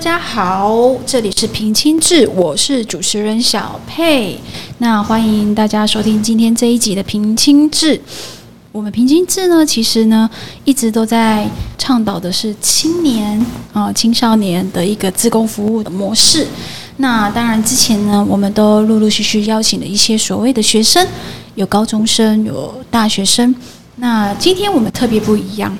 大家好，这里是平清志，我是主持人小佩。那欢迎大家收听今天这一集的平清志。我们平清志呢，其实呢一直都在倡导的是青年啊、青少年的一个自工服务的模式。那当然，之前呢，我们都陆陆续续邀请了一些所谓的学生，有高中生，有大学生。那今天我们特别不一样。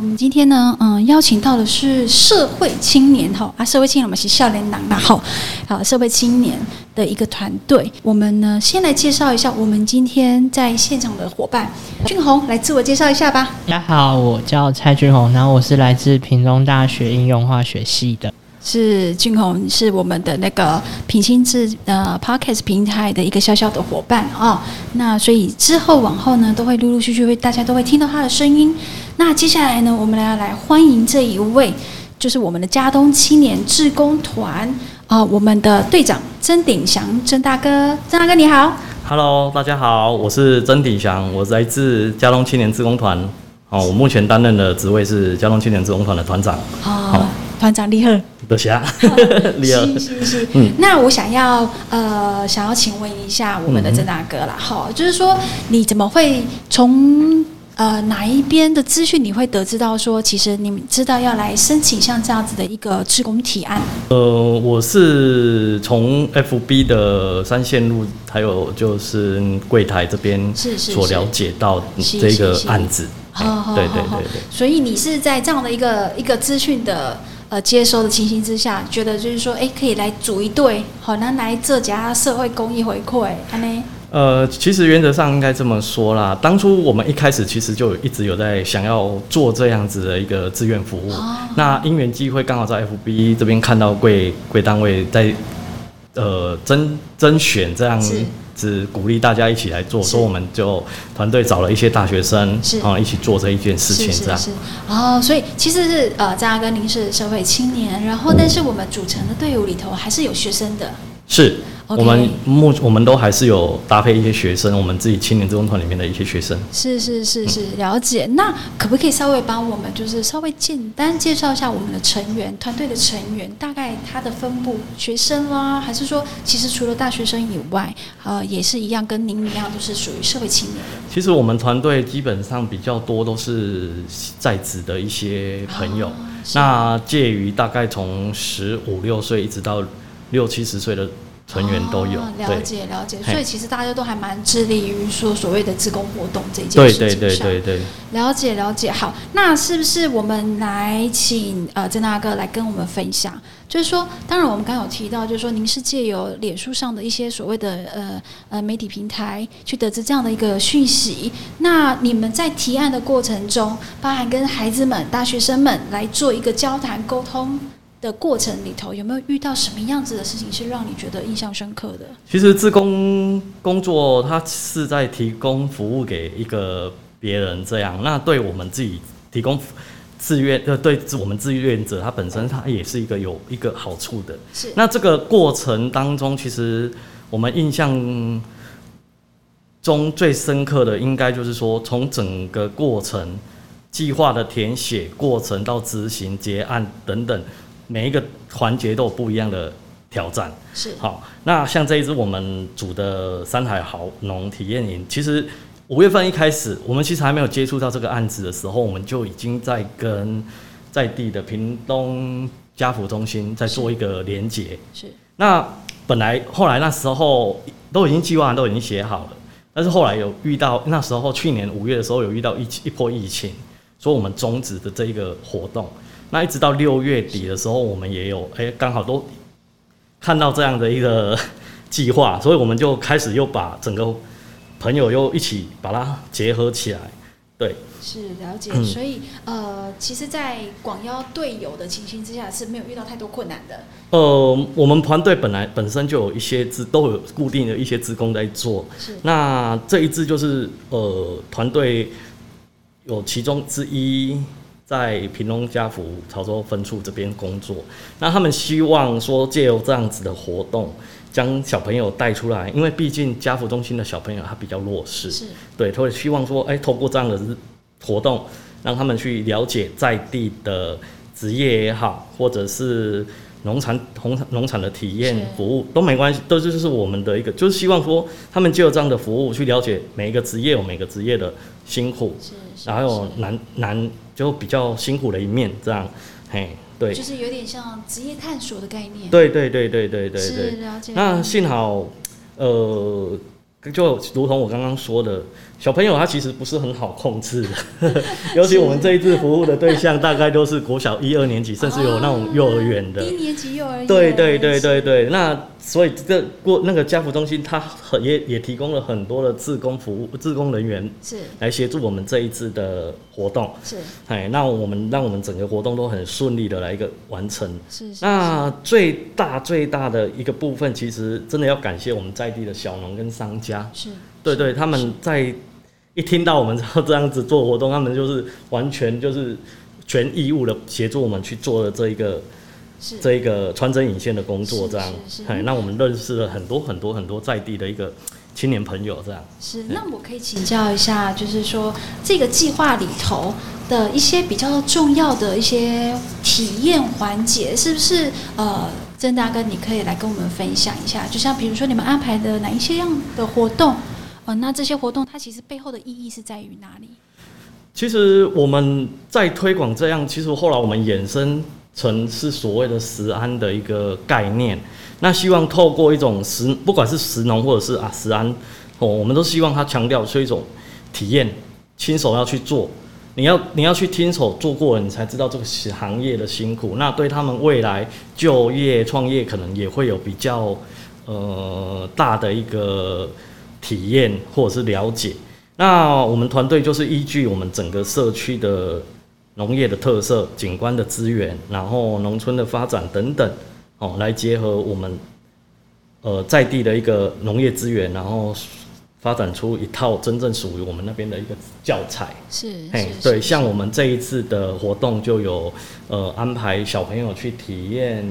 我们今天呢，嗯，邀请到的是社会青年哈啊，社会青年我们是笑脸党，然后好社会青年的一个团队。我们呢，先来介绍一下我们今天在现场的伙伴，俊宏来自我介绍一下吧。大家好，我叫蔡俊宏，然后我是来自屏东大学应用化学系的。是俊宏，是我们的那个平心智呃 Podcast 平台的一个小小的伙伴啊、那所以之后往后呢，都会陆陆续续会大家都会听到他的声音。那接下来呢，我们来要来欢迎这一位，就是我们的嘉东青年志工团啊、我们的队长曾鼎祥曾大哥，曾大哥你好。Hello，大家好，我是曾鼎祥，我来自嘉东青年志工团。哦，我目前担任的职位是嘉东青年志工团的团长。啊、好团长厉害。的侠，厉害。是是是，嗯那我想要呃，想要请问一下我们的嗯郑大哥啦，哈、就是说你怎么会从呃哪一边的资讯你会得知到说，其实你们知道要来申请像这样子的一个职工提案？呃，我是从 FB 的三线路，还有就是柜台这边是是是所了解到是这个案子。哎好好对对好好对对。所以你是在这样的一个一个资讯的呃接收的情形之下，觉得就是说，哎，可以来组一队，好，那来这家社会公益回馈，安呢？呃，其实原则上应该这么说啦。当初我们一开始其实就一直有在想要做这样子的一个志愿服务。哦那因缘机会刚好在 FB 这边看到贵贵单位在呃甄甄选这样是鼓励大家一起来做，是。所以我们就团队找了一些大学生是。啊、一起做这一件事情这样。哦，所以其实是呃，张阿哥您是社会青年，然后但是我们组成的队伍里头还是有学生的，是我们目我们都还是有搭配一些学生，我们自己青年志工团里面的一些学生。是是是是，了解。那可不可以稍微帮我们就是稍微简单介绍一下我们的成员团队的成员，大概他的分布，学生啦，还是说其实除了大学生以外，呃，也是一样跟您一样都是属于社会青年。其实我们团队基本上比较多都是在职的一些朋友，哦那介于大概从十五六岁一直到六七十岁的成员都有。哦了解了解，所以其实大家都还蛮致力于说所谓的自工活动这件事情上。对对对对，了解了解，好，那是不是我们来请呃郑大哥来跟我们分享？就是说，当然我们刚刚有提到，就是说您是借由脸书上的一些所谓的呃呃媒体平台去得知这样的一个讯息。那你们在提案的过程中，包含跟孩子们、大学生们来做一个交谈沟通的过程里头，有没有遇到什么样子的事情是让你觉得印象深刻的？其实自工工作它是在提供服务给一个别人这样，那对我们自己提供志愿呃对我们志愿者他本身他也是一个有一个好处的。是那这个过程当中，其实我们印象中最深刻的，应该就是说，从整个过程、计划的填写过程到执行、结案等等，每一个环节都有不一样的挑战。是好，那像这一支我们组的山海豪农体验营，其实五月份一开始，我们其实还没有接触到这个案子的时候，我们就已经在跟在地的屏东家福中心在做一个连结。是那本来后来那时候都已经计划都已经写好了，但是后来有遇到那时候去年五月的时候有遇到一一波疫情，所以我们终止的这一个活动。那一直到六月底的时候，我们也有哎刚、好都看到这样的一个计划，所以我们就开始又把整个朋友又一起把它结合起来。对，是了解，嗯。所以呃，其实，在广邀队友的情形之下是没有遇到太多困难的。呃，我们团队本来本身就有一些职都有固定的一些职工在做，是。那这一支就是呃团队有其中之一在屏东家福潮州分处这边工作，那他们希望说借由这样子的活动，将小朋友带出来，因为毕竟家福中心的小朋友他比较弱势，是。对，他会希望说，哎、透过这样的日活动，让他们去了解在地的职业也好，或者是农产农产农产的体验服务都没关系，都就是我们的一个，就是希望说他们借由这样的服务去了解每一个职业有每个职业的辛苦，然后有难难就比较辛苦的一面，这样，嘿，对，就是有点像职业探索的概念。对对对对对对是对。了解。那幸好，呃，就如同我刚刚说的，小朋友他其实不是很好控制的，尤其我们这一次服务的对象大概都是国小一二年级，甚至有那种幼儿园的。一年级幼儿园。对对对对对，那所以这个过那个家福中心，它很也也提供了很多的志工服务、志工人员是来协助我们这一次的活动。是哎，那我们让我们整个活动都很顺利的来一个完成。是是。那最大最大的一个部分，其实真的要感谢我们在地的小农跟商家，是对对，他们在一听到我们要这样子做活动，他们就是完全就是全义务的协助我们去做的这一个是这一个穿针引线的工作，这样哎，那我们认识了很多很多很多在地的一个青年朋友，这样。是。那我可以请教一下，就是说这个计划里头的一些比较重要的一些体验环节，是不是呃？曾大哥，你可以来跟我们分享一下，就像比如说你们安排的哪一些样的活动，呃，那这些活动它其实背后的意义是在于哪里？其实我们在推广这样，其实后来我们衍生成是所谓的食安的一个概念。那希望透过一种食，不管是食农或者是啊食安，哦，我们都希望它强调是一种体验，亲手要去做。你要你要去亲手做过了，你才知道这个行业的辛苦。那对他们未来就业创业，可能也会有比较呃大的一个体验或者是了解。那我们团队就是依据我们整个社区的农业的特色、景观的资源，然后农村的发展等等，哦，来结合我们呃在地的一个农业资源，然后发展出一套真正属于我们那边的一个教材。是，嘿，对，像我们这一次的活动就有呃安排小朋友去体验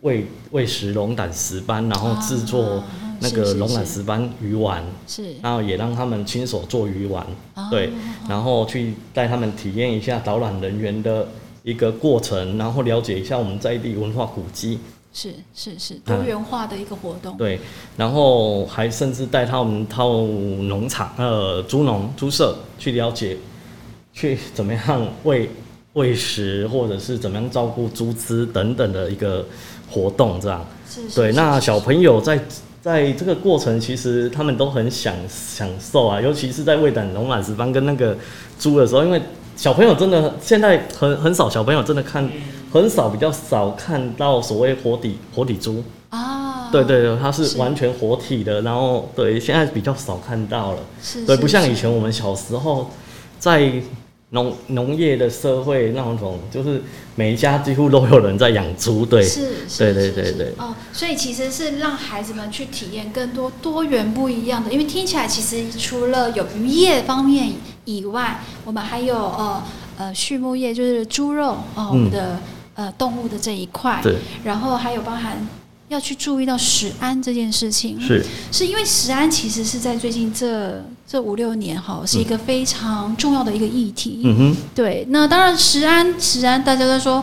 喂喂食龙胆石斑，然后制作啊那个龙胆石斑鱼丸。是然后也让他们亲手做鱼丸，哦对，然后去带他们体验一下导览人员的一个过程，然后了解一下我们在地文化古迹，是是是多元化的一个活动。对，然后还甚至带他们到农场，呃，猪农、猪舍去了解，去怎么样喂喂食，或者是怎么样照顾猪只等等的一个活动，这样。是是对，那小朋友在在这个过程，其实他们都很享享受啊，尤其是在喂胆龙卵石斑跟那个猪的时候，因为小朋友真的现在很很少小朋友真的看，很少比较少看到所谓活体活体猪，啊，对对对，它是是完全活体的，然后对现在比较少看到了，是，对，是不像以前我们小时候在农农业的社会那种，就是每一家几乎都有人在养猪，对，是，是对对对对。哦，所以其实是让孩子们去体验更多多元不一样的，因为听起来其实除了有渔业方面以外，我们还有呃呃畜牧业，就是猪肉哦、我们的呃动物的这一块，对，然后还有包含要去注意到食安这件事情，是，是因为食安其实是在最近这这五六年哈，是一个非常重要的一个议题，嗯哼，对，那当然，食安，食安，大家都说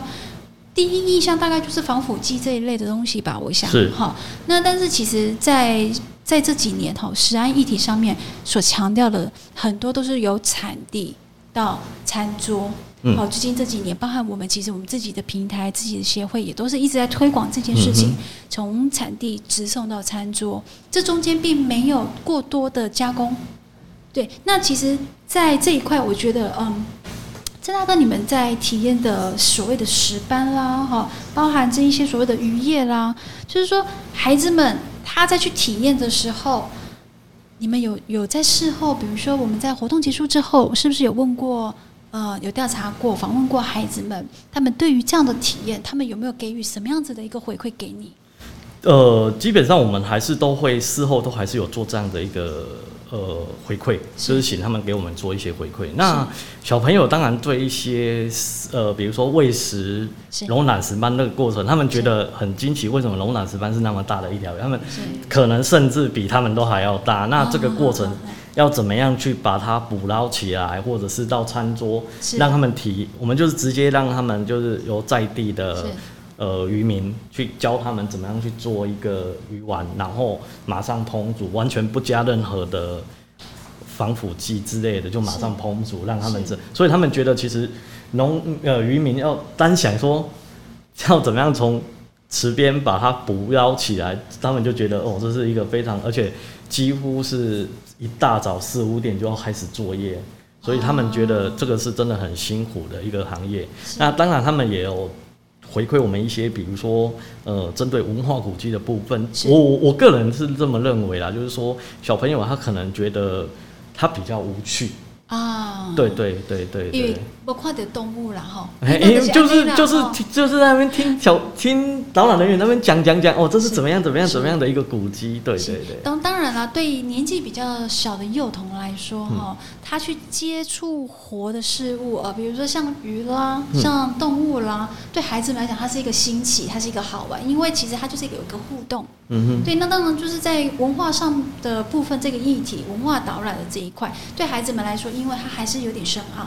第一印象大概就是防腐剂这一类的东西吧，我想。是。哈。那但是其实在，在这几年哈，食安议题上面所强调的很多都是由产地到餐桌。嗯好，最近这几年，包含我们其实我们自己的平台、自己的协会，也都是一直在推广这件事情嗯，从产地直送到餐桌，这中间并没有过多的加工。对，那其实，在这一块，我觉得，嗯，郑大哥，你们在体验的所谓的石斑啦，哈，包含这一些所谓的渔业啦，就是说，孩子们他在去体验的时候，你们有有在事后，比如说我们在活动结束之后，是不是有问过？呃，有调查过、访问过孩子们，他们对于这样的体验，他们有没有给予什么样子的一个回馈给你？呃，基本上我们还是都会事后都还是有做这样的一个呃回馈，就是请他们给我们做一些回馈。那小朋友当然对一些呃，比如说喂食龙胆石斑那个过程，他们觉得很惊奇，为什么龙胆石斑是那么大的一条鱼？他们可能甚至比他们都还要大。那这个过程哦要怎么样去把它捕捞起来，或者是到餐桌让他们提，我们就是直接让他们就是由在地的是呃渔民去教他们怎么样去做一个鱼丸，然后马上烹煮，完全不加任何的防腐剂之类的，就马上烹煮，让他们是吃。所以他们觉得其实农呃渔民要单想说要怎么样从池边把它捕捞起来，他们就觉得哦，这是一个非常而且几乎是一大早四五点就要开始作业。所以他们觉得这个是真的很辛苦的一个行业。那当然，他们也有回馈我们一些，比如说，呃，针对文化古迹的部分，我我我个人是这么认为啦，就是说小朋友他可能觉得他比较无趣，啊，对对对对因为对。我看到动物啦吼，哎、就是就是就是在那边听小听导览人员那边讲讲讲，哦，这是是。怎么样怎么样怎么样的一个古迹，对对对，当当然啦，对于年纪比较小的幼童来说，嗯。哈、他去接触活的事物，啊，比如说像鱼啦，嗯。像动物啦，对孩子们来讲，它是一个新奇，它是一个好玩，因为其实它就是一个有一个互动。嗯哼。对，那当然就是在文化上的部分，这个议题文化导览的这一块，对孩子们来说，因为它还是有点深奥。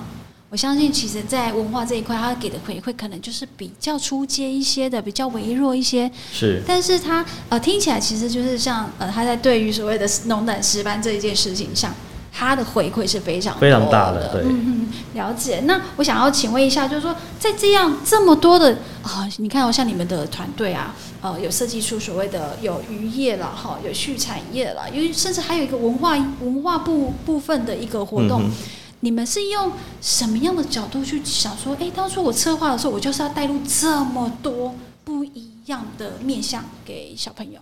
我相信，其实，在文化这一块，他给的回馈可能就是比较出街一些的，比较微弱一些。是但是他呃听起来其实就是像呃他在对于所谓的农等师班这一件事情上，他的回馈是非常非常大的对嗯嗯，了解。那我想要请问一下，就是说在这样这么多的啊、你看哦，像你们的团队啊，呃，有设计出所谓的有渔业了哈，有畜产业了，因为甚至还有一个文化文化部部分的一个活动。嗯你们是用什么样的角度去想说，哎，当初我策划的时候，我就是要带入这么多不一样的面向给小朋友。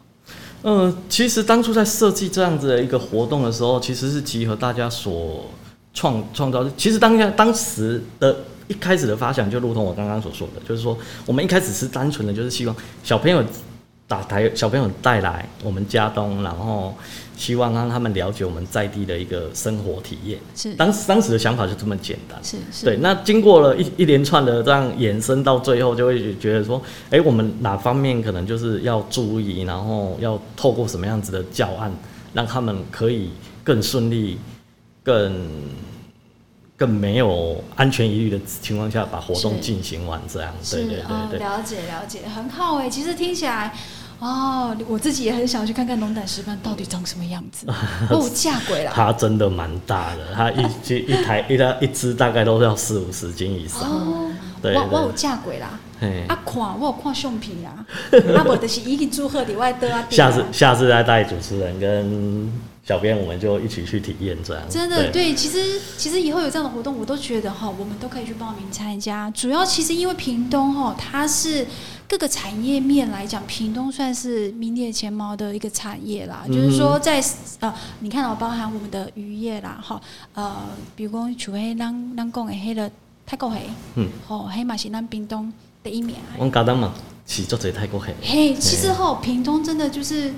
嗯，其实当初在设计这样子的一个活动的时候，其实是集合大家所创创造。其实当下当时的一开始的发想，就如同我刚刚所说的，就是说我们一开始是单纯的就是希望小朋友打台小朋友带来我们家东，然后希望让他们了解我们在地的一个生活体验。是当时当时的想法就这么简单。是是，对，那经过了一一连串的这样延伸，到最后就会觉得说，哎、我们哪方面可能就是要注意，然后要透过什么样子的教案，让他们可以更顺利、更更没有安全疑虑的情况下，把活动进行完。这样，对对对哦对。了解了解，很好哎。其实听起来，哦，我自己也很想去看看龙胆石斑到底长什么样子。哦，嫁鬼了。它真的蛮大的，它一只一台一它一只大概都是要四五十斤以上。哦，对我我有对嫁鬼啦。嘿啊，看我有看相片啊，啊无就是已经祝贺你外的啊。下次下次再带主持人跟小编，我们就一起去体验这样。真的对，其实其实以后有这样的活动，我都觉得哈，我们都可以去报名参加。主要其实因为屏东哈，它是各个产业面来讲，屏东算是名列前茅的一个产业啦。嗯就是说在呃，你看到、包含我们的渔业啦，哈，呃，比如讲像迄咱咱讲的迄个泰国黑，嗯，哦，黑嘛是咱屏东第一名的。我们家当嘛是做这泰国黑，嘿，其实哈，屏东真的就是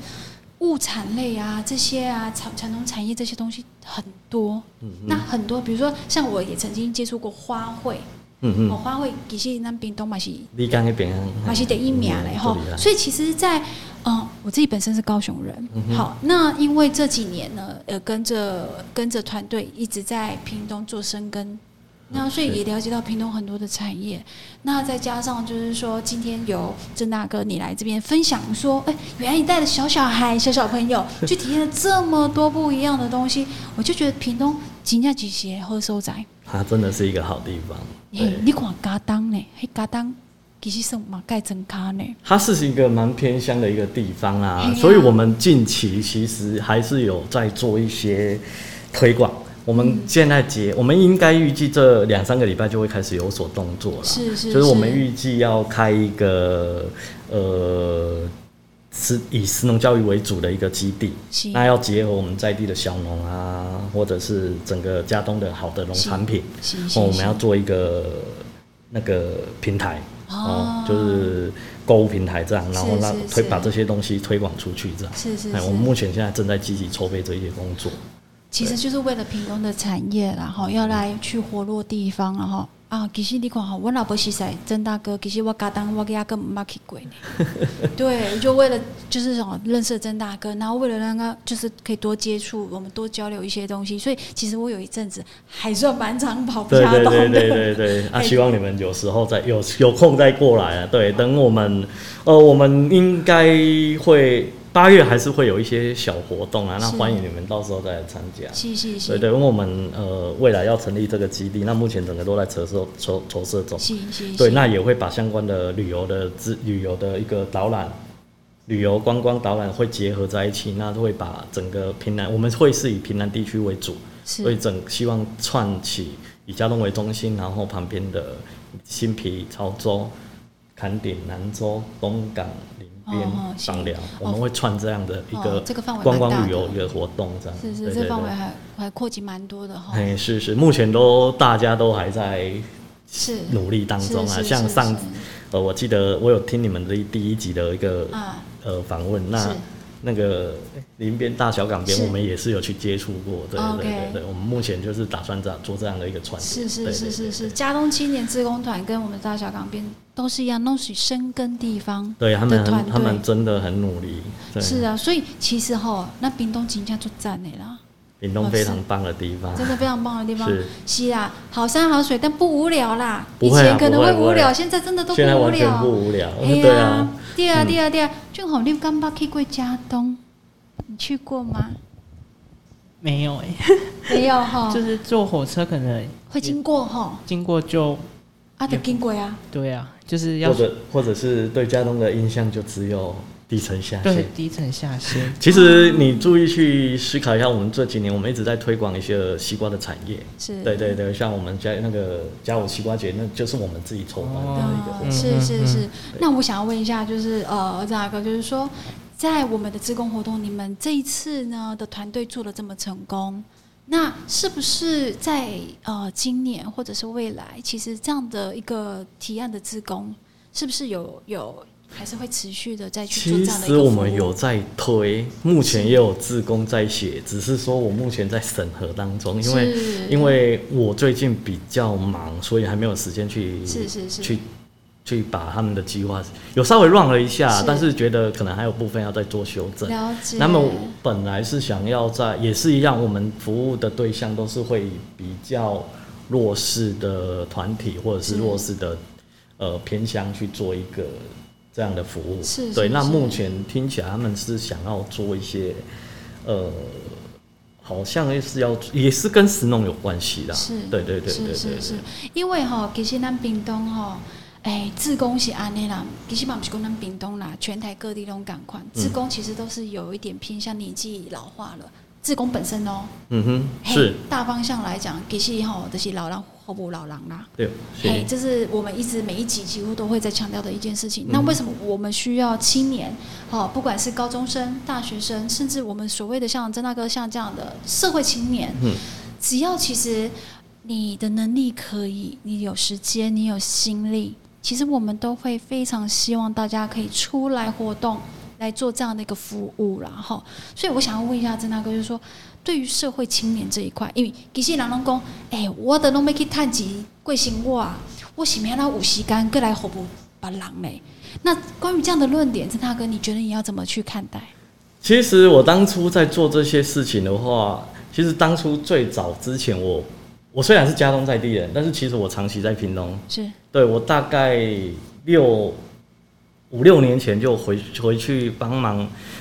物产类啊，这些啊，产传统产业这些东西很多。嗯那很多，比如说像我也曾经接触过花卉，嗯哦，嗯，花卉其实咱屏东嘛是你讲那边嘛是第一名嘞哈。以所以其实在，嗯，我自己本身是高雄人，嗯好，那因为这几年呢，呃，跟着跟着团队一直在屏东做深耕。那所以也了解到屏东很多的产业，那再加上就是说，今天由郑大哥你来这边分享说，哎、原来你带着小小孩、小小朋友去体验了这么多不一样的东西，我就觉得屏东真正几些好所在。它真的是一个好地方。你看嘎当呢？嘿，嘎当其实是嘛盖真卡呢。它是一个蛮偏乡的一个地方啊啊，所以我们近期其实还是有在做一些推广。我们现在结，我们应该预计这两三个礼拜就会开始有所动作了。是是就是我们预计要开一个呃，是以食农教育为主的一个基地，那要结合我们在地的小农啊，或者是整个家东的好的农产品，哦，我们要做一个那个平台哦哦，就是购物平台这样，然后让推把这些东西推广出去这样。是，是是是我们目前现在正在积极筹备这些工作。其实就是为了屏东的产业然后，要来去活络地方，然后啊，其实你看哈，我老婆是谁曾大哥，其实我家当我给他根本没去过呢。对，就为了就是什么认识曾大哥，然后为了让他就是可以多接触，我们多交流一些东西，所以其实我有一阵子还算蛮常跑对对家东的。对对对对，啊，哎希望你们有时候再有有空再过来啊。对，等我们，呃，我们应该会八月还是会有一些小活动啊，那欢迎你们到时候再来参加。是是是，对对，因为我们呃未来要成立这个基地，那目前整个都在筹设筹筹设中。是是对，那也会把相关的旅游的资旅游的一个导览、旅游观光导览会结合在一起，那会把整个平南，我们会是以平南地区为主，所以整希望串起以嘉东为中心，然后旁边的新皮、潮州、坎顶、南州、东港、林边哦哦、是。赏寮，我哦们会串这样的一哦个这个范围观光旅游一个活动，这样。是是，这范围还还扩及蛮多的哈。哎，是是，目前都大家都还在是努力当中啊。像上呃，我记得我有听你们的第一集的一个啊，呃访问，那那个林边大小港边，我们也是有去接触过，对对对对，我们目前就是打算这样做这样的一个传是是是是是，嘉东青年志工团跟我们大小港边都是一样，都属于深耕地方。对他们的团很他们队真的很努力，对，是啊，所以其实哈，那屏东景家就赞的啦，屏东非常棒的地方，真的非常棒的地方。是是啊，好山好水，但不无聊啦。以前可能会无聊，现在真的都不现在无完全不。无聊，嘿对啊，，对啊，嗯对啊，对啊。俊宏，你刚刚去过嘉东，你去过吗？没有哎、没有哈，就是坐火车可能会经过哈，经过就啊，得经过啊。对啊，就是要或者或者是对家东的印象就只有低层下对。低层下线，其实你注意去思考一下，我们这几年我们一直在推广一些西瓜的产业。是，对对对，像我们家那个嘉武西瓜节，那就是我们自己筹办的一个活哦，动。是是是。那我想要问一下，就是呃，张大哥就是说，在我们的职工活动，你们这一次呢的团队做的这么成功，那是不是在呃今年或者是未来，其实这样的一个提案的自工，是不是有有还是会持续的再去做其这样的一个服务实我们有在推，目前也有自工在写，只是说我目前在审核当中，因为因为我最近比较忙，所以还没有时间去是是是。去去把他们的计划有稍微 run 了一下，是但是觉得可能还有部分要再做修正。了解，那么本来是想要在，也是一样，我们服务的对象都是会比较弱势的团体或者是是弱势的呃偏乡去做一个这样的服务。是是对。那目前听起来他们是想要做一些呃，好像是要也是跟石农有关系的。是，对对对对对对是是是，因为哈，其实咱屏东哈，哎，自工是安尼啦，其实嘛不是讲咱屏东啦，全台各地都赶快，嗯自工其实都是有一点偏向年纪老化了。自工本身哦，嗯哼，是，大方向来讲，其实吼就是老人服务老人啦。对，嘿，是，这是我们一直每一集几乎都会在强调的一件事情。嗯那为什么我们需要青年？哦，不管是高中生、大学生，甚至我们所谓的像曾大哥像这样的社会青年，嗯，只要其实你的能力可以，你有时间，你有心力，其实我们都会非常希望大家可以出来活动，来做这样的一个服务啦。哈。所以我想要问一下曾大哥，就是说，对于社会青年这一块，因为其实人拢讲，哎、我的拢要去探钱贵姓我啊，我是要有时间过来服务别人嘞。那关于这样的论点，曾大哥，你觉得你要怎么去看待？其实我当初在做这些事情的话，其实当初最早之前我，我虽然是家中在地人，但是其实我长期在屏东。是对我大概六五六年前就回回去帮忙，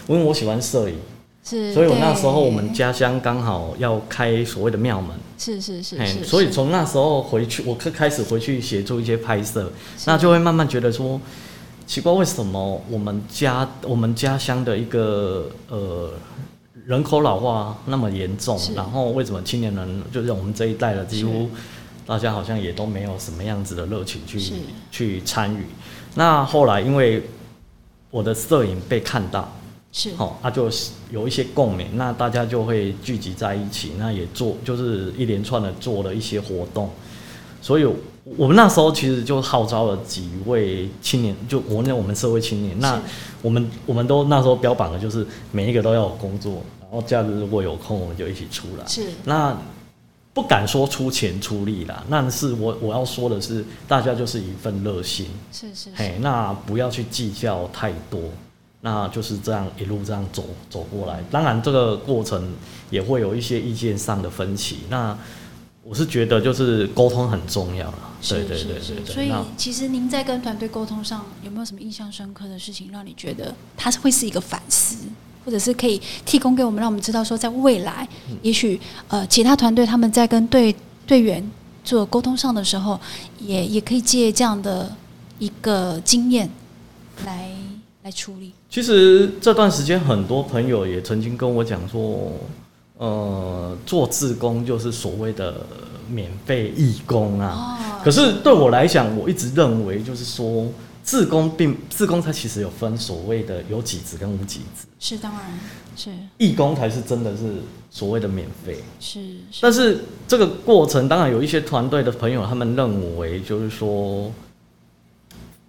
因为我喜欢摄影，是，所以我那时候我们家乡刚好要开所谓的庙门，是是是是，所以是从那时候回去，我开开始回去协助一些拍摄，那就会慢慢觉得说，奇怪，为什么我们家我们家乡的一个呃人口老化那么严重，然后为什么青年人就是我们这一代的几乎大家好像也都没有什么样子的热情去去参与。那后来因为我的摄影被看到，是。好、啊，就是有一些共鸣，那大家就会聚集在一起，那也做就是一连串的做了一些活动，所以我们那时候其实就号召了几位青年，就我那我们社会青年，那我们我们都那时候标榜的就是每一个都要有工作，然后假日如果有空我们就一起出来。是。那不敢说出钱出力啦，但是我我要说的是，大家就是一份热心，是是是，嘿，那不要去计较太多，那就是这样一路这样走走过来。当然，这个过程也会有一些意见上的分歧，那我是觉得就是沟通很重要了。对对对对对。所以其实您在跟团队沟通上有没有什么印象深刻的事情，让你觉得它是会是一个反思，或者是可以提供给我们，让我们知道说，在未来，嗯也许呃其他团队他们在跟队队员做沟通上的时候，也也可以借这样的一个经验来来处理。其实这段时间很多朋友也曾经跟我讲说，呃，做志工就是所谓的免费义工啊。哦，可是对我来讲，我一直认为就是说，志工并志工它其实有分所谓的有几职跟无几职，是当然是义工才是真的是所谓的免费。是是但是这个过程，当然有一些团队的朋友，他们认为就是说，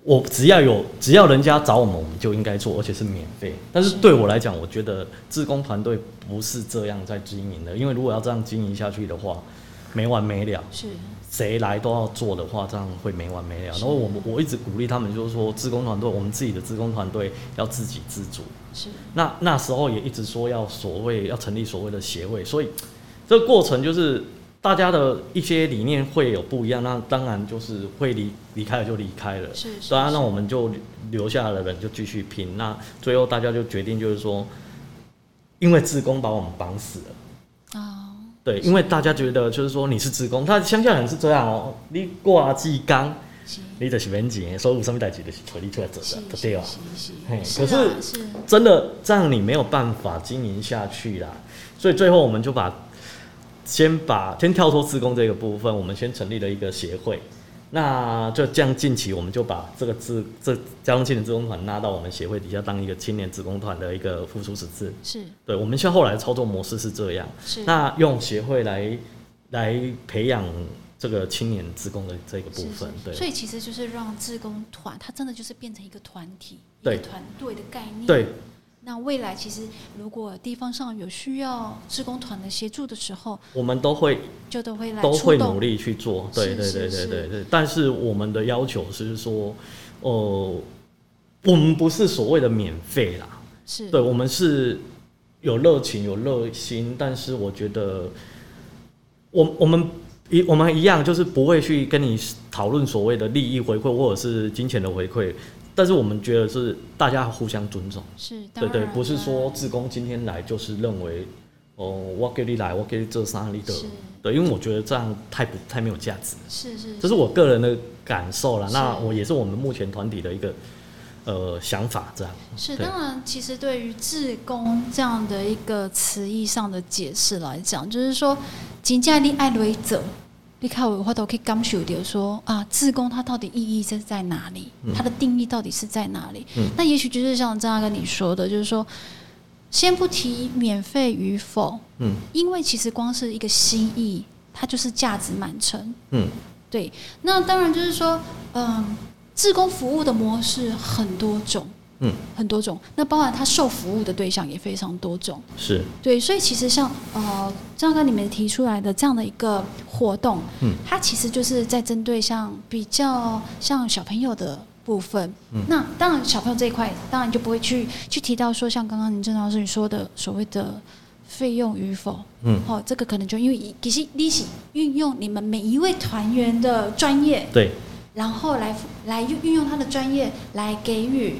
我只要有只要人家找我们，我们就应该做，而且是免费。但是是对我来讲，我觉得自工团队不是这样在经营的，因为如果要这样经营下去的话，没完没了。是谁来都要做的话，这样会没完没了。然后我们我一直鼓励他们，就是说，自工团队，我们自己的自工团队要自给自足。是那那时候也一直说要所谓要成立所谓的协会，所以这个过程就是大家的一些理念会有不一样，那当然就是会离离开了就离开了，是是对啊，那我们就留下的人就继续拼，那最后大家就决定就是说，因为自工把我们绑死了。哦，对，因为大家觉得就是说你是自工，他乡下人是这样哦，你挂技工，你就是免钱，所以有什么代志就是找你出来做是的，对对吧？是是可是。真的这样你没有办法经营下去啦，所以最后我们就把先把先跳脱自工这个部分，我们先成立了一个协会。那就这样，近期我们就把这个自这交通青年自工团拉到我们协会底下当一个青年自工团的一个附属指示。是对，我们现在后来的操作模式是这样。是那用协会来来培养这个青年职工的这个部分，是对所以其实就是让自工团，它真的就是变成一个团体，一对个团队的概念。对。那未来其实如果地方上有需要志工团的协助的时候，我们都会就都会来都会努力去做，对是对对对对对。但是我们的要求是说，呃，我们不是所谓的免费啦，是。对我们是有热情有热心，但是我觉得，我我们一我们一样就是不会去跟你讨论所谓的利益回馈或者是金钱的回馈，但是我们觉得是大家互相尊重，是，对对，不是说当志工今天来就是认为哦，我给你来，我给你这三里的。对，因为我觉得这样太不太没有价值，是是，这是我个人的感受啦。那我也是我们目前团体的一个呃想法，这样。是，对。当然，其实对于“志工”这样的一个词义上的解释来讲，就是说，金价你爱雷者，你看我话都可以感受到说啊，自工它到底意义是在哪里？嗯它的定义到底是在哪里？嗯那也许就是像张大哥你说的，就是说，先不提免费与否，嗯因为其实光是一个心意，它就是价值满城。嗯对，那当然就是说，嗯，自工服务的模式很多种，嗯，很多种。那包含他受服务的对象也非常多种。是对，所以其实像呃，张哥你们提出来的这样的一个活动，嗯，它其实就是在针对像比较像小朋友的部分。嗯那当然小朋友这一块，当然就不会去去提到说像刚刚林正老师你说的所谓的费用与否。嗯哦，这个可能就因为其实利息运用你们每一位团员的专业，对然后来来运运用他的专业来给予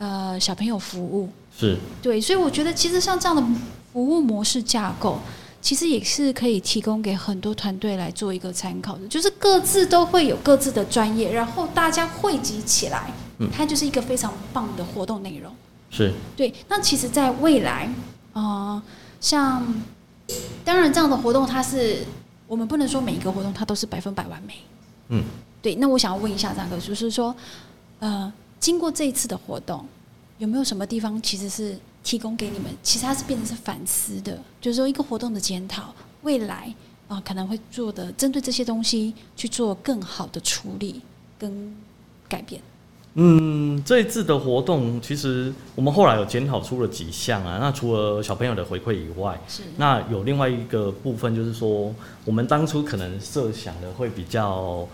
呃小朋友服务。是对，所以我觉得其实像这样的服务模式架构，其实也是可以提供给很多团队来做一个参考的，就是各自都会有各自的专业，然后大家汇集起来，嗯它就是一个非常棒的活动内容。是对，那其实，在未来，呃，像当然这样的活动，它是我们不能说每一个活动它都是百分百完美。嗯对，那我想要问一下张哥，就是说，呃，经过这一次的活动，有没有什么地方其实是提供给你们，其实它是变成是反思的，就是说一个活动的检讨，未来啊、可能会做的针对这些东西去做更好的处理跟改变。嗯，这一次的活动，其实我们后来有检讨出了几项啊。那除了小朋友的回馈以外，是那有另外一个部分，就是说我们当初可能设想的会比较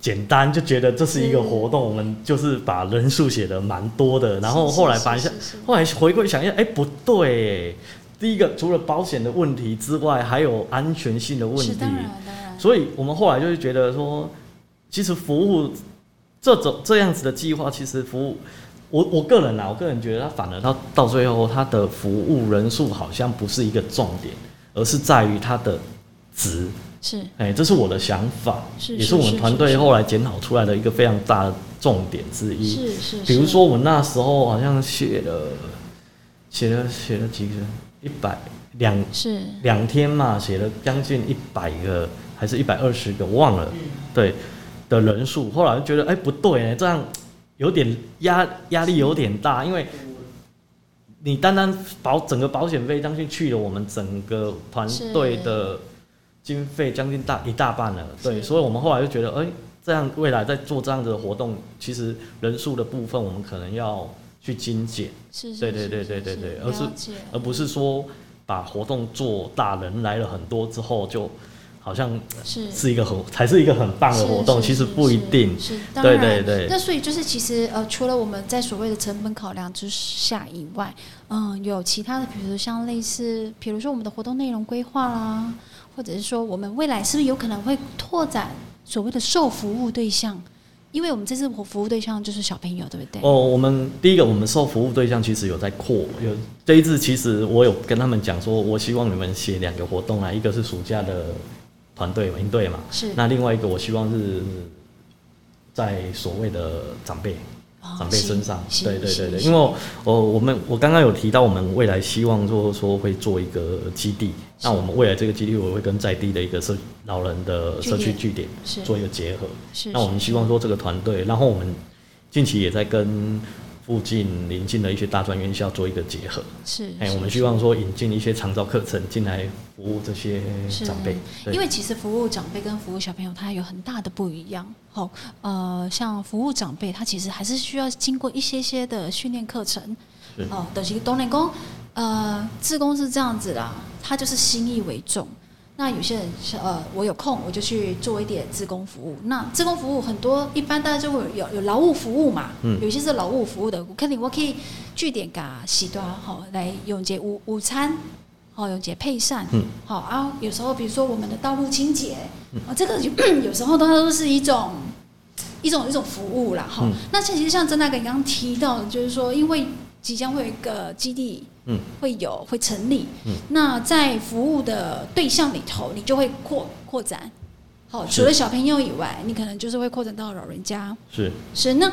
简单，就觉得这是一个活动，我们就是把人数写的蛮多的。然后后来发现，后来回归想一下，哎，不对，第一个除了保险的问题之外，还有安全性的问题。所以我们后来就是觉得说，其实服务。这种这样子的计划，其实服务我我个人啊，我个人觉得它反而到到最后，它的服务人数好像不是一个重点，而是在于它的值。是，哎，这是我的想法，是也是我们团队后来检讨出来的一个非常大的重点之一。是是。比如说我们那时候好像写了写了写了几个一百两是两天嘛，写了将近一百个还是一百二十个，忘了。对。的人数，后来就觉得哎不对，这样有点压压力有点大，因为你单单保整个保险费将近去了我们整个团队的经费将近大一大半了，对，所以我们后来就觉得哎，这样未来在做这样的活动，其实人数的部分我们可能要去精简，是对对对对对对，而是而不是说把活动做大，人来了很多之后就。好像是是一个很才是一个很棒的活动，其实不一定。是，对对对。那所以就是其实呃，除了我们在所谓的成本考量之下以外，嗯，有其他的，比如像类似，比如说我们的活动内容规划啦，或者是说我们未来是不是有可能会拓展所谓的受服务对象？因为我们这次服务对象就是小朋友，对不对？哦，我们第一个我们受服务对象其实有在扩，有这一次其实我有跟他们讲说，我希望你们写两个活动啊，一个是暑假的。团队营队嘛，是那另外一个，我希望是在所谓的长辈长辈身上，对对对对，因为我我们我刚刚有提到，我们未来希望说说会做一个基地，那我们未来这个基地我会跟在地的一个社老人的社区据点做一个结合，是那我们希望说这个团队，然后我们近期也在跟。附近邻近的一些大专院校做一个结合，是哎，我们希望说引进一些长照课程进来服务这些长辈，因为其实服务长辈跟服务小朋友它有很大的不一样。好，呃，像服务长辈，他其实还是需要经过一些些的训练课程。哦，等于东联工，呃，自工是这样子啦，他就是心意为重。那有些人呃，我有空我就去做一点自工服务。那自工服务很多，一般大家就会有有劳务服务嘛。嗯。有些是劳务服务的，我肯定我可以据点噶洗端好来永结午午餐，好永结配膳。嗯。好啊，有时候比如说我们的道路清洁，啊，这个 有时候都都是一种一种一种服务啦。哈。那其实像曾大哥刚刚提到的，就是说因为即将会有一个基地。嗯，会有会成立。嗯，那在服务的对象里头，你就会扩扩展。好，除了小朋友以外，你可能就是会扩展到老人家。是是。那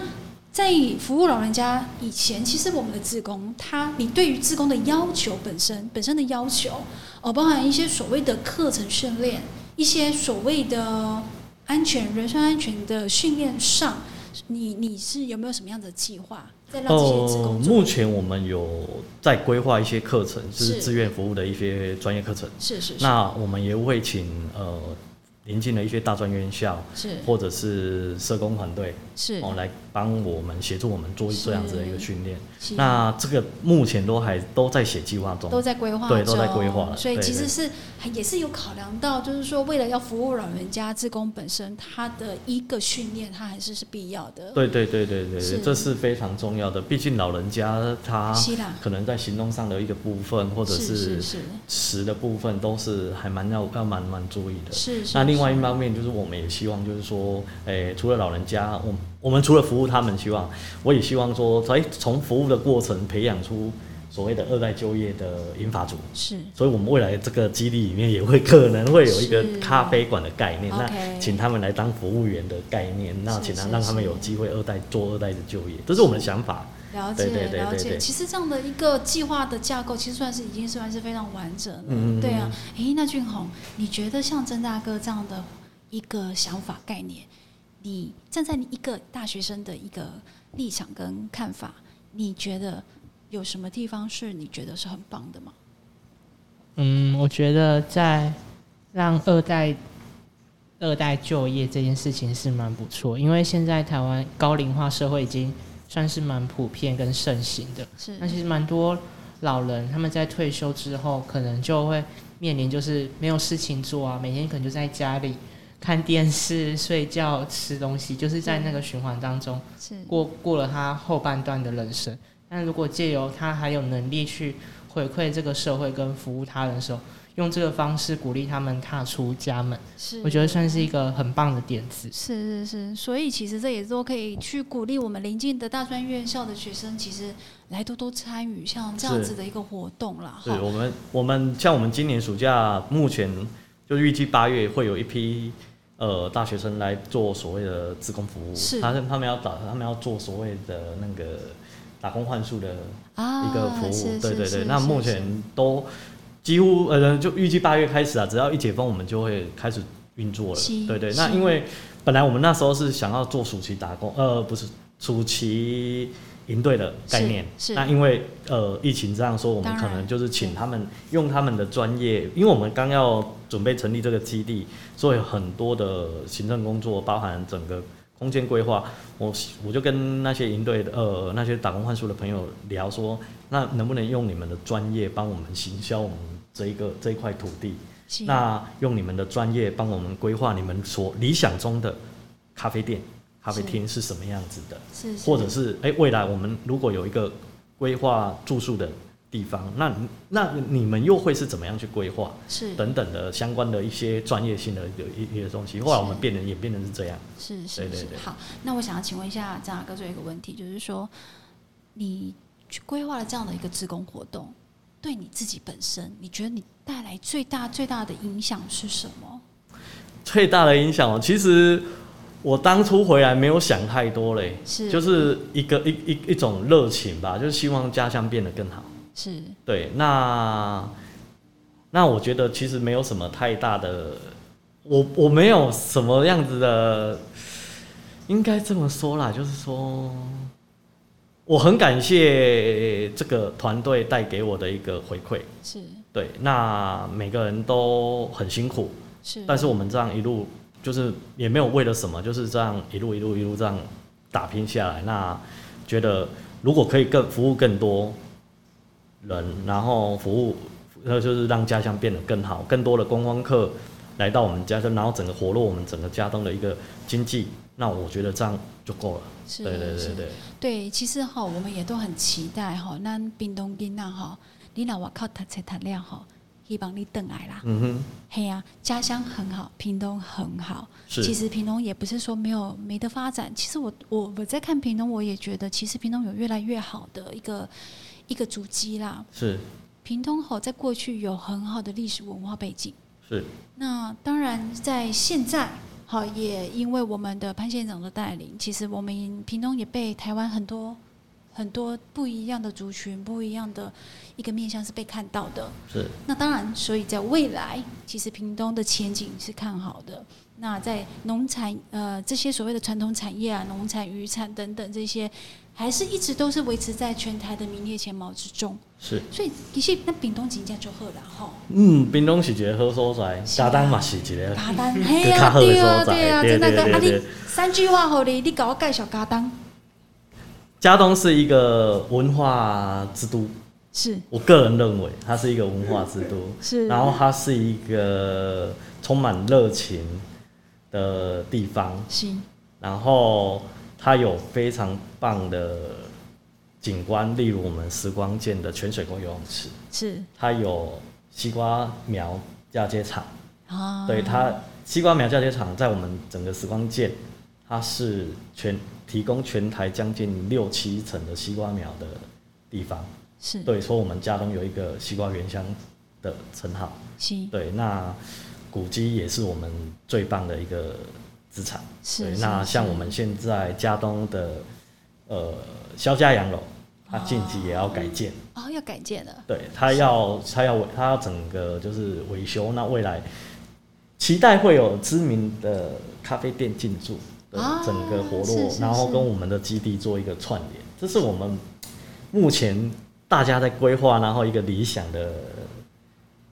在服务老人家以前，其实我们的自工，他你对于自工的要求本身本身的要求，哦，包含一些所谓的课程训练，一些所谓的安全人身安全的训练上，你你是有没有什么样的计划？哦，目前我们有在规划一些课程，就是志愿服务的一些专业课程。是是。那我们也会请呃。临近的一些大专院校，是或者是社工团队，是哦，来帮我们协助我们做这样子的一个训练。那这个目前都还都在写计划中，都在规划，对，都在规划了。所以其实是也是有考量到，就是说为了要服务老人家，职工本身他的一个训练，他还是是必要的。对对对对对对，这是非常重要的。毕竟老人家他可能在行动上的一个部分，或者是食的部分，都是还蛮要要蛮蛮注意的。是是那另另外一方面就是，我们也希望就是说，诶，除了老人家，我我们除了服务他们，希望我也希望说，哎从服务的过程培养出所谓的二代就业的银发族。是，所以我们未来这个基地里面也会可能会有一个咖啡馆的概念，那请他们来当服务员的概念，那请他让他们有机会二代做二代的就业，这是我们的想法。了解了解，其实这样的一个计划的架构，其实算是已经算是非常完整了。对啊，哎，那俊宏，你觉得像曾大哥这样的一个想法概念，你站在你一个大学生的一个立场跟看法，你觉得有什么地方是你觉得是很棒的吗？嗯，我觉得在让二代二代就业这件事情是蛮不错，因为现在台湾高龄化社会已经算是蛮普遍跟盛行的。是那其实蛮多老人他们在退休之后，可能就会面临就是没有事情做啊，每天可能就在家里看电视、睡觉、吃东西，就是在那个循环当中是过过了他后半段的人生。但如果借由他还有能力去回馈这个社会跟服务他人的时候，用这个方式鼓励他们踏出家门，是，我觉得算是一个很棒的点子。是是是，所以其实这也都可以去鼓励我们临近的大专院校的学生，其实来多多参与像这样子的一个活动啦。对我们我们像我们今年暑假目前就预计八月会有一批呃大学生来做所谓的自工服务，是。他他们要打他们要做所谓的那个打工换宿的啊一个服务，是对对对。那目前都几乎呃就预计八月开始啊，只要一解封，我们就会开始运作了。是。对对，那因为本来我们那时候是想要做暑期打工，呃，不是暑期营队的概念。是是。那因为呃疫情这样说，我们可能就是请他们用他们的专业，因为我们刚要准备成立这个基地，所以很多的行政工作，包含整个空间规划，我我就跟那些营队的呃那些打工换宿的朋友聊说，那能不能用你们的专业帮我们行销我们这一个这一块土地？那用你们的专业帮我们规划你们所理想中的咖啡店、咖啡厅是。什么样子的，是是。或者是哎、未来我们如果有一个规划住宿的地方，那那你们又会是怎么样去规划是等等的相关的一些专业性的一个一一些东西。后来我们变得演变成是这样，是是是对对对好，那我想要请问一下张大哥，最后一个问题就是说，你去规划了这样的一个职工活动，对你自己本身，你觉得你带来最大最大的影响是什么？最大的影响哦，其实我当初回来没有想太多嘞，是就是一个一一一种热情吧，就是希望家乡变得更好。是对，那那我觉得其实没有什么太大的，我我没有什么样子的，应该这么说啦，就是说，我很感谢这个团队带给我的一个回馈。是对，那每个人都很辛苦，是，但是我们这样一路就是也没有为了什么，就是这样一路一路一路这样打拼下来。那觉得如果可以更服务更多人，然后服务，那就是让家乡变得更好，更多的观光客来到我们家乡，然后整个活络我们整个家东的一个经济。那我觉得这样就够了。是对对是对对，对，其实哈，我们也都很期待哈，那冰东囡仔哈，你老我靠读册读了哈，可以帮你等来啦。嗯哼，嘿呀、家乡很好，屏东很好。是其实屏东也不是说没有没得发展。其实我我我在看屏东，我也觉得其实屏东有越来越好的一个一个足迹啦。是屏东吼在过去有很好的历史文化背景。是那当然，在现在，好，也因为我们的潘县长的带领，其实我们屏东也被台湾很多很多不一样的族群、不一样的一个面向是被看到的。是那当然，所以在未来，其实屏东的前景是看好的。那在农产呃这些所谓的传统产业啊，农产、渔产等等这些，还是一直都是维持在全台的名列前茅之中。是，所以其实那屏东真正就好啦吼。嗯，屏东是一个好所在，嘉丹嘛是一个。嘎当，嘿较呀，对啊，对啊，对真的个啊，对对对你三句话好你，你搞我介绍嘎当，嘉东是一个文化之都，是。我个人认为它是一个文化之都，是，然后它是一个充满热情的地方，是。然后它有非常棒的景观，例如我们时光舰的泉水沟游泳池，是。它有西瓜苗嫁接场，啊，对它西瓜苗嫁接场在我们整个时光舰，它是全提供全台将近六七成的西瓜苗的地方。是。对，说我们家中有一个西瓜原乡的称号。是。对，那古迹也是我们最棒的一个资产。对，是是那像我们现在嘉东的呃肖家洋楼，它近期也要改建。哦，要改建了，对，它要它要维它要整个就是维修，那未来期待会有知名的咖啡店进驻的啊整个活络，是是然后跟我们的基地做一个串联，这是我们目前大家在规划，然后一个理想的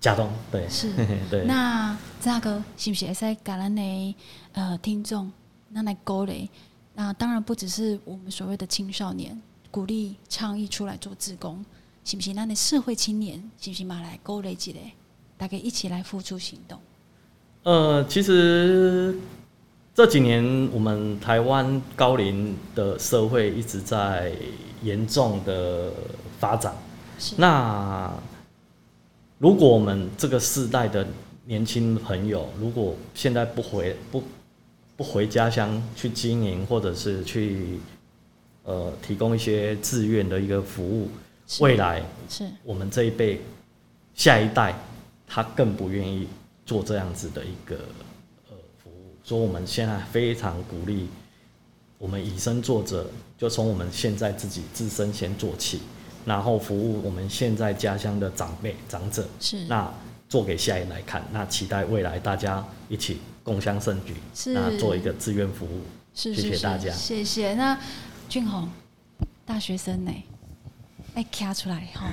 甲东对是 对。那曾大哥是不是会使甲咱的呃听众，那来鼓励？那当然不只是我们所谓的青少年，鼓励倡议出来做志工，是不是？那的社会青年是不是嘛来鼓励一下？大家一起来付出行动。呃，其实这几年我们台湾高龄的社会一直在严重的发展。是那如果我们这个世代的年轻朋友，如果现在不回不不回家乡去经营，或者是去呃提供一些志愿的一个服务，未来是。我们这一辈下一代他更不愿意做这样子的一个呃服务，所以我们现在非常鼓励我们以身作则，就从我们现在自己自身先做起，然后服务我们现在家乡的长辈长者，是那做给下一代看，那期待未来大家一起共襄盛举，是那做一个志愿服务。谢是是是谢大家谢谢。那俊宏，大学生呢，哎，卡出来哈，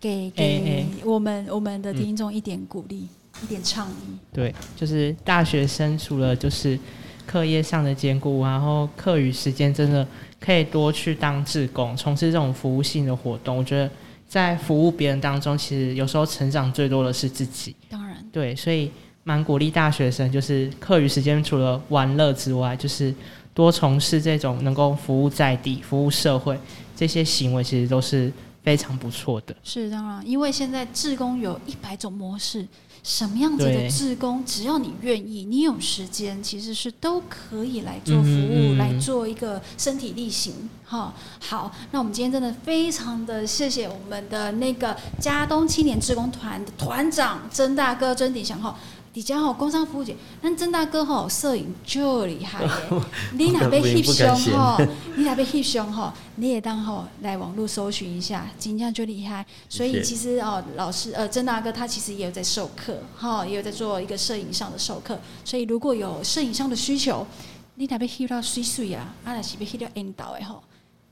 给给哎我们我们的听众一点鼓励，一点倡议。对，就是大学生除了就是课业上的兼顾，然后课余时间真的可以多去当志工，从事这种服务性的活动。我觉得在服务别人当中，其实有时候成长最多的是自己。当然，对，所以蛮鼓励大学生，就是课余时间除了玩乐之外，就是多从事这种能够服务在地、服务社会这些行为，其实都是非常不错的。是当然，因为现在志工有一百种模式，什么样子的志工，只要你愿意，你有时间，其实是都可以来做服务，嗯嗯嗯来做一个身体力行。哈，好，那我们今天真的非常的谢谢我们的那个嘉东青年志工团的团长曾大哥曾鼎祥哈。底下吼，工商服务姐，咱曾大哥吼，摄影就厉害耶！你若要翕相吼，你若要翕相吼，你也当吼来网络搜寻一下，真正就厉害。所以其实哦，老师呃，曾大哥他其实也有在授课，哈，也有在做一个摄影上的授课。所以如果有摄影上的需求，你若要翕到水水啊，啊，若是要翕到引导的吼，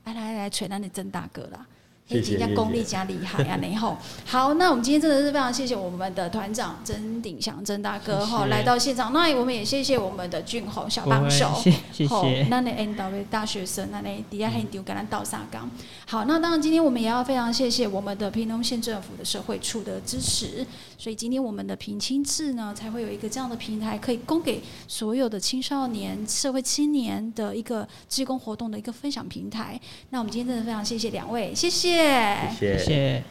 啊来来找咱的曾大哥啦。谢谢人家功力加厉害啊！然后 好，那我们今天真的是非常谢谢我们的团长曾鼎祥曾大哥哈来到现场，那我们也谢谢我们的俊宏小帮手，谢谢。那你引导的大学生，那你底下很丢，跟他倒沙缸。好，那当然今天我们也要非常谢谢我们的屏东县政府的社会处的支持，所以今天我们的平亲志呢才会有一个这样的平台，可以供给所有的青少年、社会青年的一个志工活动的一个分享平台。那我们今天真的非常谢谢两位，谢谢谢谢。